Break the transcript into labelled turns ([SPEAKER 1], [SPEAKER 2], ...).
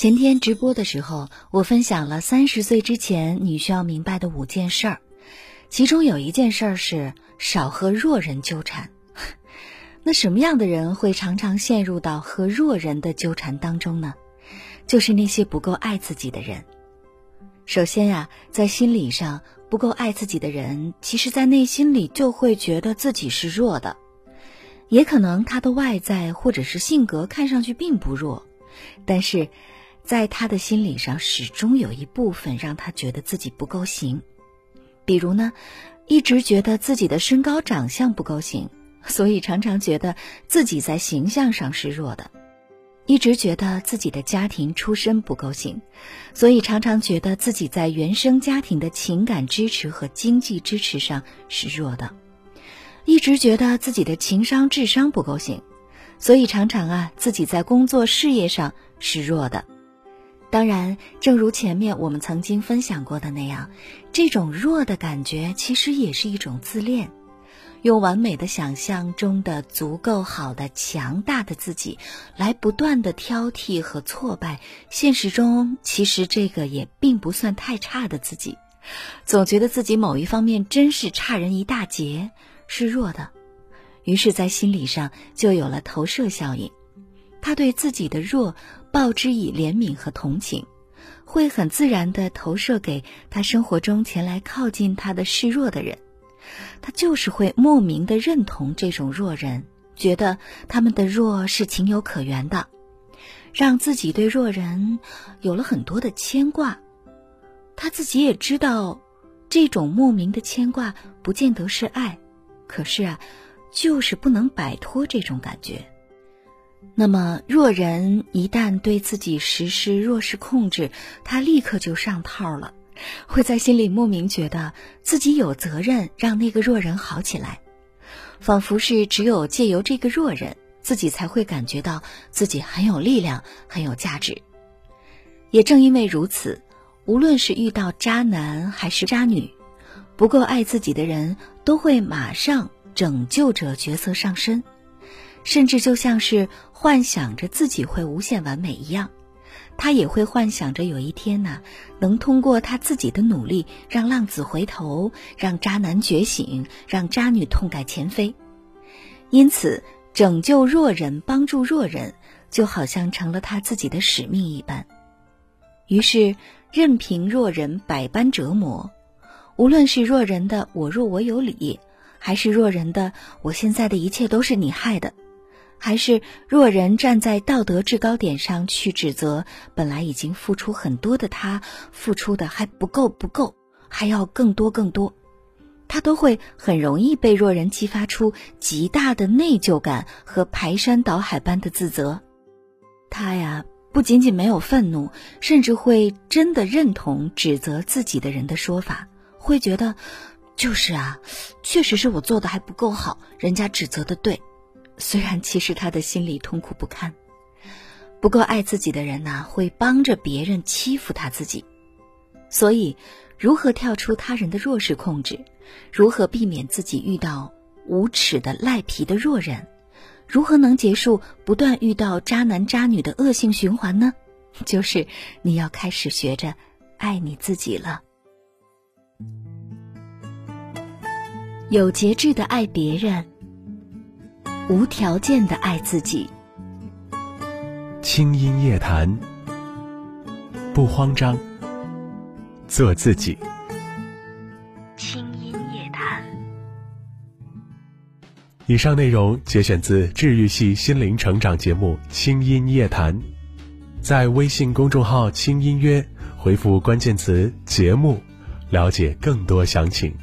[SPEAKER 1] 前天直播的时候，我分享了三十岁之前你需要明白的五件事儿，其中有一件事儿是少和弱人纠缠。那什么样的人会常常陷入到和弱人的纠缠当中呢？就是那些不够爱自己的人。首先呀，在心理上不够爱自己的人，其实在内心里就会觉得自己是弱的，也可能他的外在或者是性格看上去并不弱，但是。在他的心理上，始终有一部分让他觉得自己不够行。比如呢，一直觉得自己的身高长相不够行，所以常常觉得自己在形象上是弱的；一直觉得自己的家庭出身不够行，所以常常觉得自己在原生家庭的情感支持和经济支持上是弱的；一直觉得自己的情商、智商不够行，所以常常啊，自己在工作事业上是弱的。当然，正如前面我们曾经分享过的那样，这种弱的感觉其实也是一种自恋，用完美的想象中的足够好的强大的自己，来不断的挑剔和挫败现实中其实这个也并不算太差的自己，总觉得自己某一方面真是差人一大截，是弱的，于是，在心理上就有了投射效应。他对自己的弱报之以怜悯和同情，会很自然的投射给他生活中前来靠近他的示弱的人，他就是会莫名的认同这种弱人，觉得他们的弱是情有可原的，让自己对弱人有了很多的牵挂。他自己也知道，这种莫名的牵挂不见得是爱，可是啊，就是不能摆脱这种感觉。那么，弱人一旦对自己实施弱势控制，他立刻就上套了，会在心里莫名觉得自己有责任让那个弱人好起来，仿佛是只有借由这个弱人，自己才会感觉到自己很有力量、很有价值。也正因为如此，无论是遇到渣男还是渣女，不够爱自己的人都会马上拯救者角色上身。甚至就像是幻想着自己会无限完美一样，他也会幻想着有一天呢，能通过他自己的努力，让浪子回头，让渣男觉醒，让渣女痛改前非。因此，拯救弱人、帮助弱人，就好像成了他自己的使命一般。于是，任凭弱人百般折磨，无论是弱人的“我弱我有理”，还是弱人的“我现在的一切都是你害的”。还是若人站在道德制高点上去指责本来已经付出很多的他，付出的还不够不够，还要更多更多，他都会很容易被若人激发出极大的内疚感和排山倒海般的自责。他呀，不仅仅没有愤怒，甚至会真的认同指责自己的人的说法，会觉得，就是啊，确实是我做的还不够好，人家指责的对。虽然其实他的心里痛苦不堪，不够爱自己的人呢，会帮着别人欺负他自己。所以，如何跳出他人的弱势控制，如何避免自己遇到无耻的赖皮的弱人，如何能结束不断遇到渣男渣女的恶性循环呢？就是你要开始学着爱你自己了，有节制的爱别人。无条件的爱自己。
[SPEAKER 2] 轻音夜谈，不慌张，做自己。
[SPEAKER 1] 轻音夜谈。
[SPEAKER 2] 以上内容节选自治愈系心灵成长节目《轻音夜谈》，在微信公众号“轻音约”回复关键词“节目”，了解更多详情。